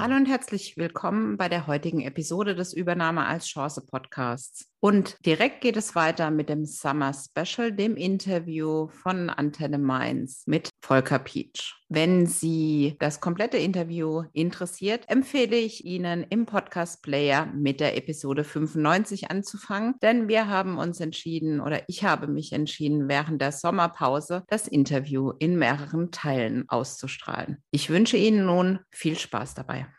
Hallo und herzlich willkommen bei der heutigen Episode des Übernahme als Chance Podcasts. Und direkt geht es weiter mit dem Summer Special, dem Interview von Antenne Mainz mit Volker Pietsch. Wenn Sie das komplette Interview interessiert, empfehle ich Ihnen im Podcast Player mit der Episode 95 anzufangen, denn wir haben uns entschieden oder ich habe mich entschieden, während der Sommerpause das Interview in mehreren Teilen auszustrahlen. Ich wünsche Ihnen nun viel Spaß dabei.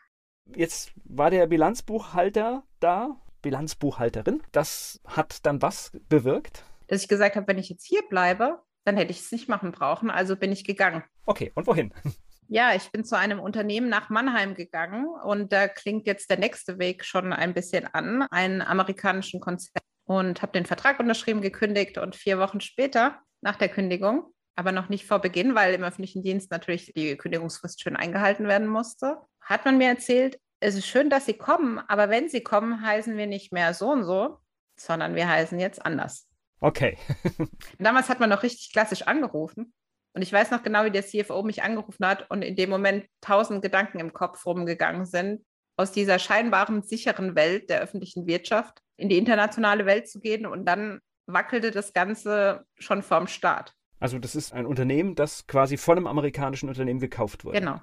Jetzt war der Bilanzbuchhalter da, Bilanzbuchhalterin. Das hat dann was bewirkt? Dass ich gesagt habe, wenn ich jetzt hier bleibe, dann hätte ich es nicht machen brauchen. Also bin ich gegangen. Okay, und wohin? Ja, ich bin zu einem Unternehmen nach Mannheim gegangen und da klingt jetzt der nächste Weg schon ein bisschen an, einen amerikanischen Konzern und habe den Vertrag unterschrieben, gekündigt und vier Wochen später, nach der Kündigung, aber noch nicht vor Beginn, weil im öffentlichen Dienst natürlich die Kündigungsfrist schön eingehalten werden musste, hat man mir erzählt, es ist schön, dass Sie kommen, aber wenn Sie kommen, heißen wir nicht mehr so und so, sondern wir heißen jetzt anders. Okay. Damals hat man noch richtig klassisch angerufen. Und ich weiß noch genau, wie der CFO mich angerufen hat und in dem Moment tausend Gedanken im Kopf rumgegangen sind, aus dieser scheinbaren sicheren Welt der öffentlichen Wirtschaft in die internationale Welt zu gehen. Und dann wackelte das Ganze schon vorm Start. Also das ist ein Unternehmen, das quasi von einem amerikanischen Unternehmen gekauft wurde. Genau.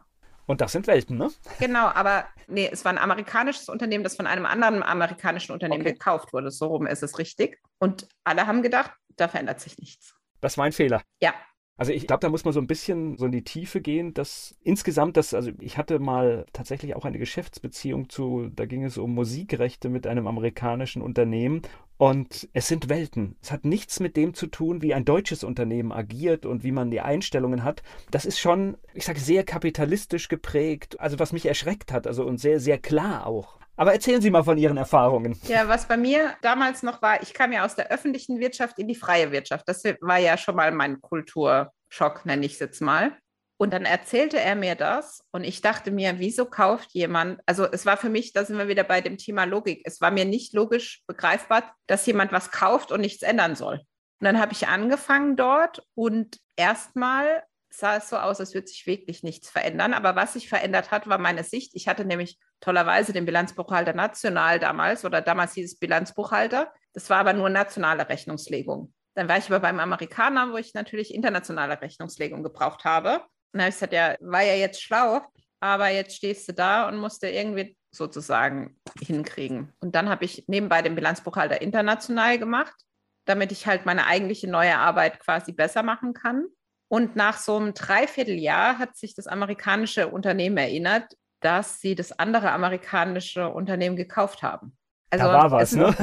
Und das sind Welten, ne? Genau, aber nee, es war ein amerikanisches Unternehmen, das von einem anderen amerikanischen Unternehmen okay. gekauft wurde. So rum ist es richtig. Und alle haben gedacht, da verändert sich nichts. Das war ein Fehler. Ja, also ich glaube, da muss man so ein bisschen so in die Tiefe gehen, dass insgesamt das, also ich hatte mal tatsächlich auch eine Geschäftsbeziehung zu, da ging es um Musikrechte mit einem amerikanischen Unternehmen und es sind Welten. Es hat nichts mit dem zu tun, wie ein deutsches Unternehmen agiert und wie man die Einstellungen hat. Das ist schon, ich sage, sehr kapitalistisch geprägt, also was mich erschreckt hat, also und sehr, sehr klar auch. Aber erzählen Sie mal von Ihren Erfahrungen. Ja, was bei mir damals noch war, ich kam ja aus der öffentlichen Wirtschaft in die freie Wirtschaft. Das war ja schon mal mein Kulturschock, nenne ich es jetzt mal. Und dann erzählte er mir das und ich dachte mir, wieso kauft jemand, also es war für mich, da sind wir wieder bei dem Thema Logik, es war mir nicht logisch begreifbar, dass jemand was kauft und nichts ändern soll. Und dann habe ich angefangen dort und erstmal sah es so aus, als würde sich wirklich nichts verändern. Aber was sich verändert hat, war meine Sicht. Ich hatte nämlich tollerweise den Bilanzbuchhalter national damals oder damals hieß es Bilanzbuchhalter. Das war aber nur nationale Rechnungslegung. Dann war ich aber beim Amerikaner, wo ich natürlich internationale Rechnungslegung gebraucht habe. Und dann habe ich gesagt, ja, war ja jetzt schlau, aber jetzt stehst du da und musst du irgendwie sozusagen hinkriegen. Und dann habe ich nebenbei den Bilanzbuchhalter international gemacht, damit ich halt meine eigentliche neue Arbeit quasi besser machen kann. Und nach so einem Dreivierteljahr hat sich das amerikanische Unternehmen erinnert, dass sie das andere amerikanische Unternehmen gekauft haben. Also, da war was, ne?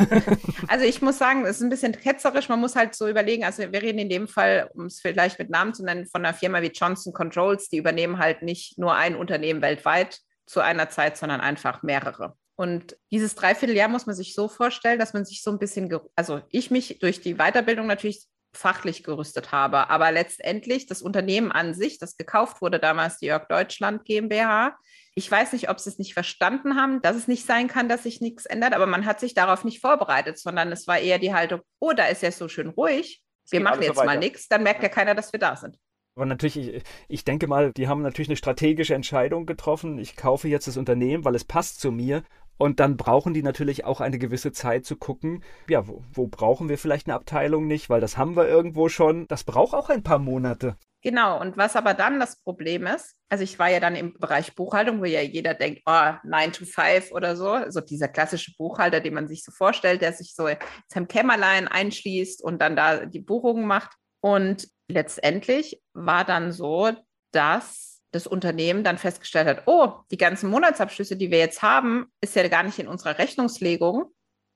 also ich muss sagen, es ist ein bisschen ketzerisch. Man muss halt so überlegen, also wir reden in dem Fall, um es vielleicht mit Namen zu nennen, von einer Firma wie Johnson Controls, die übernehmen halt nicht nur ein Unternehmen weltweit zu einer Zeit, sondern einfach mehrere. Und dieses Dreivierteljahr muss man sich so vorstellen, dass man sich so ein bisschen, also ich mich durch die Weiterbildung natürlich fachlich gerüstet habe. Aber letztendlich das Unternehmen an sich, das gekauft wurde damals, die Jörg Deutschland GmbH, ich weiß nicht, ob sie es nicht verstanden haben, dass es nicht sein kann, dass sich nichts ändert, aber man hat sich darauf nicht vorbereitet, sondern es war eher die Haltung, oh, da ist ja so schön ruhig, wir machen jetzt so mal nichts, dann merkt ja keiner, dass wir da sind. Aber natürlich, ich, ich, denke mal, die haben natürlich eine strategische Entscheidung getroffen. Ich kaufe jetzt das Unternehmen, weil es passt zu mir. Und dann brauchen die natürlich auch eine gewisse Zeit zu gucken, ja, wo, wo, brauchen wir vielleicht eine Abteilung nicht, weil das haben wir irgendwo schon. Das braucht auch ein paar Monate. Genau, und was aber dann das Problem ist, also ich war ja dann im Bereich Buchhaltung, wo ja jeder denkt, oh, 9 to 5 oder so, also dieser klassische Buchhalter, den man sich so vorstellt, der sich so in seinem Kämmerlein einschließt und dann da die Buchungen macht. Und letztendlich war dann so, dass das Unternehmen dann festgestellt hat, oh, die ganzen Monatsabschlüsse, die wir jetzt haben, ist ja gar nicht in unserer Rechnungslegung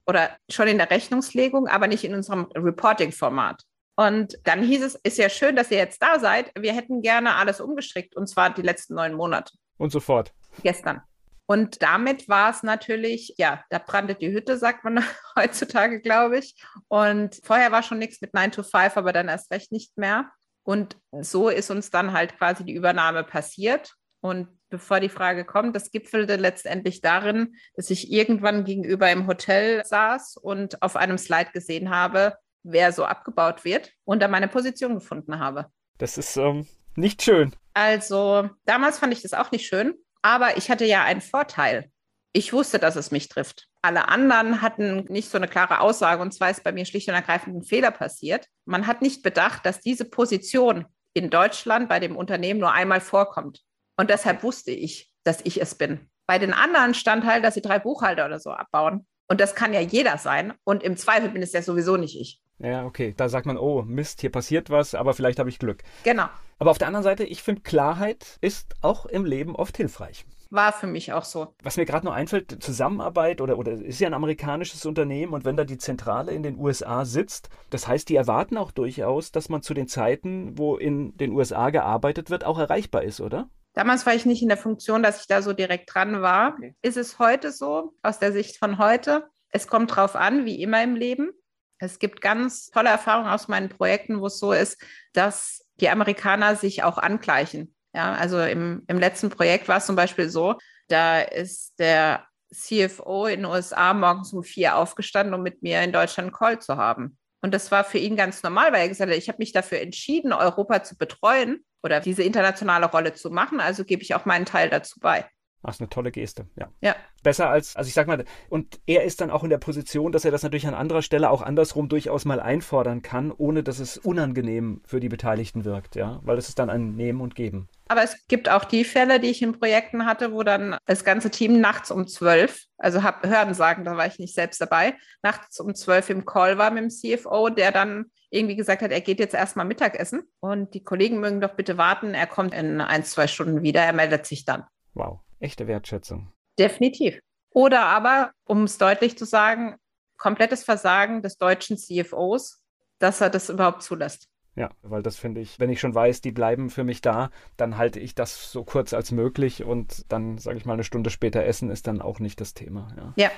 oder schon in der Rechnungslegung, aber nicht in unserem Reporting-Format. Und dann hieß es, ist ja schön, dass ihr jetzt da seid. Wir hätten gerne alles umgestrickt und zwar die letzten neun Monate. Und sofort. Gestern. Und damit war es natürlich, ja, da brannte die Hütte, sagt man heutzutage, glaube ich. Und vorher war schon nichts mit 9 to 5, aber dann erst recht nicht mehr. Und so ist uns dann halt quasi die Übernahme passiert. Und bevor die Frage kommt, das gipfelte letztendlich darin, dass ich irgendwann gegenüber im Hotel saß und auf einem Slide gesehen habe, wer so abgebaut wird und da meine Position gefunden habe. Das ist ähm, nicht schön. Also damals fand ich das auch nicht schön, aber ich hatte ja einen Vorteil. Ich wusste, dass es mich trifft. Alle anderen hatten nicht so eine klare Aussage und zwar ist bei mir schlicht und ergreifend ein Fehler passiert. Man hat nicht bedacht, dass diese Position in Deutschland bei dem Unternehmen nur einmal vorkommt. Und deshalb wusste ich, dass ich es bin. Bei den anderen stand halt, dass sie drei Buchhalter oder so abbauen. Und das kann ja jeder sein. Und im Zweifel bin es ja sowieso nicht ich. Ja, okay. Da sagt man, oh, Mist, hier passiert was, aber vielleicht habe ich Glück. Genau. Aber auf der anderen Seite, ich finde, Klarheit ist auch im Leben oft hilfreich. War für mich auch so. Was mir gerade noch einfällt, Zusammenarbeit oder, oder ist ja ein amerikanisches Unternehmen und wenn da die Zentrale in den USA sitzt, das heißt, die erwarten auch durchaus, dass man zu den Zeiten, wo in den USA gearbeitet wird, auch erreichbar ist, oder? Damals war ich nicht in der Funktion, dass ich da so direkt dran war. Okay. Ist es heute so, aus der Sicht von heute? Es kommt drauf an, wie immer im Leben. Es gibt ganz tolle Erfahrungen aus meinen Projekten, wo es so ist, dass die Amerikaner sich auch angleichen. Ja, also im, im letzten Projekt war es zum Beispiel so, da ist der CFO in den USA morgens um vier aufgestanden, um mit mir in Deutschland einen Call zu haben. Und das war für ihn ganz normal, weil er gesagt hat, ich habe mich dafür entschieden, Europa zu betreuen oder diese internationale Rolle zu machen, also gebe ich auch meinen Teil dazu bei. Das ist eine tolle Geste, ja. Ja. Besser als, also ich sag mal, und er ist dann auch in der Position, dass er das natürlich an anderer Stelle auch andersrum durchaus mal einfordern kann, ohne dass es unangenehm für die Beteiligten wirkt, ja, weil es ist dann ein Nehmen und Geben. Aber es gibt auch die Fälle, die ich in Projekten hatte, wo dann das ganze Team nachts um zwölf, also hab Hören sagen, da war ich nicht selbst dabei, nachts um zwölf im Call war mit dem CFO, der dann irgendwie gesagt hat, er geht jetzt erstmal Mittagessen und die Kollegen mögen doch bitte warten, er kommt in ein, zwei Stunden wieder, er meldet sich dann. Wow echte Wertschätzung. Definitiv. Oder aber, um es deutlich zu sagen, komplettes Versagen des deutschen CFOs, dass er das überhaupt zulässt. Ja, weil das finde ich, wenn ich schon weiß, die bleiben für mich da, dann halte ich das so kurz als möglich und dann, sage ich mal, eine Stunde später essen ist dann auch nicht das Thema. Ja. ja.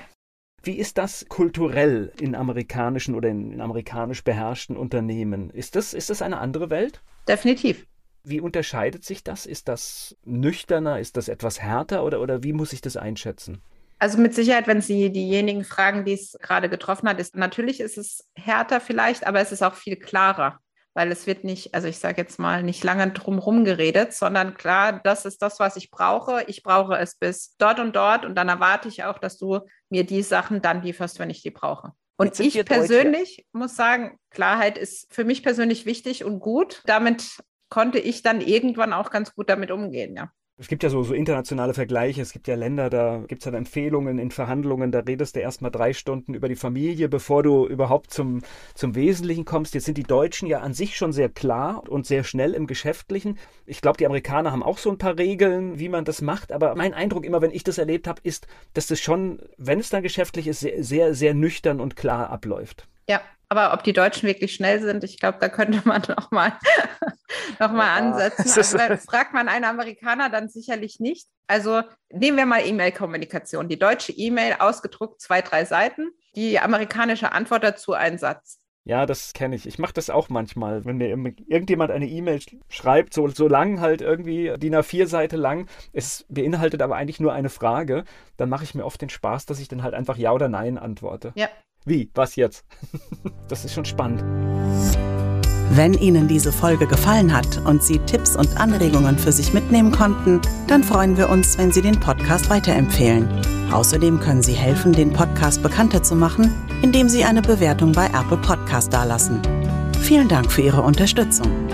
Wie ist das kulturell in amerikanischen oder in, in amerikanisch beherrschten Unternehmen? Ist das, ist das eine andere Welt? Definitiv. Wie unterscheidet sich das? Ist das nüchterner? Ist das etwas härter oder, oder wie muss ich das einschätzen? Also mit Sicherheit, wenn Sie diejenigen fragen, die es gerade getroffen hat, ist natürlich ist es härter vielleicht, aber es ist auch viel klarer, weil es wird nicht, also ich sage jetzt mal, nicht lange drumherum geredet, sondern klar, das ist das, was ich brauche. Ich brauche es bis dort und dort und dann erwarte ich auch, dass du mir die Sachen dann lieferst, wenn ich die brauche. Und ich persönlich muss sagen, Klarheit ist für mich persönlich wichtig und gut. Damit konnte ich dann irgendwann auch ganz gut damit umgehen, ja. Es gibt ja so, so internationale Vergleiche. Es gibt ja Länder, da gibt es dann Empfehlungen in Verhandlungen, da redest du erstmal drei Stunden über die Familie, bevor du überhaupt zum, zum Wesentlichen kommst. Jetzt sind die Deutschen ja an sich schon sehr klar und sehr schnell im Geschäftlichen. Ich glaube, die Amerikaner haben auch so ein paar Regeln, wie man das macht. Aber mein Eindruck immer, wenn ich das erlebt habe, ist, dass das schon, wenn es dann geschäftlich ist, sehr, sehr, sehr nüchtern und klar abläuft. Ja, aber ob die Deutschen wirklich schnell sind, ich glaube, da könnte man noch mal, noch mal ja. ansetzen. Also, fragt man einen Amerikaner dann sicherlich nicht. Also nehmen wir mal E-Mail-Kommunikation. Die deutsche E-Mail ausgedruckt zwei, drei Seiten. Die amerikanische Antwort dazu ein Satz. Ja, das kenne ich. Ich mache das auch manchmal, wenn mir irgendjemand eine E-Mail schreibt, so, so lang halt irgendwie DIN A4-Seite lang, es beinhaltet aber eigentlich nur eine Frage, dann mache ich mir oft den Spaß, dass ich dann halt einfach Ja oder Nein antworte. Ja, wie? Was jetzt? das ist schon spannend. Wenn Ihnen diese Folge gefallen hat und Sie Tipps und Anregungen für sich mitnehmen konnten, dann freuen wir uns, wenn Sie den Podcast weiterempfehlen. Außerdem können Sie helfen, den Podcast bekannter zu machen, indem Sie eine Bewertung bei Apple Podcast dalassen. Vielen Dank für Ihre Unterstützung.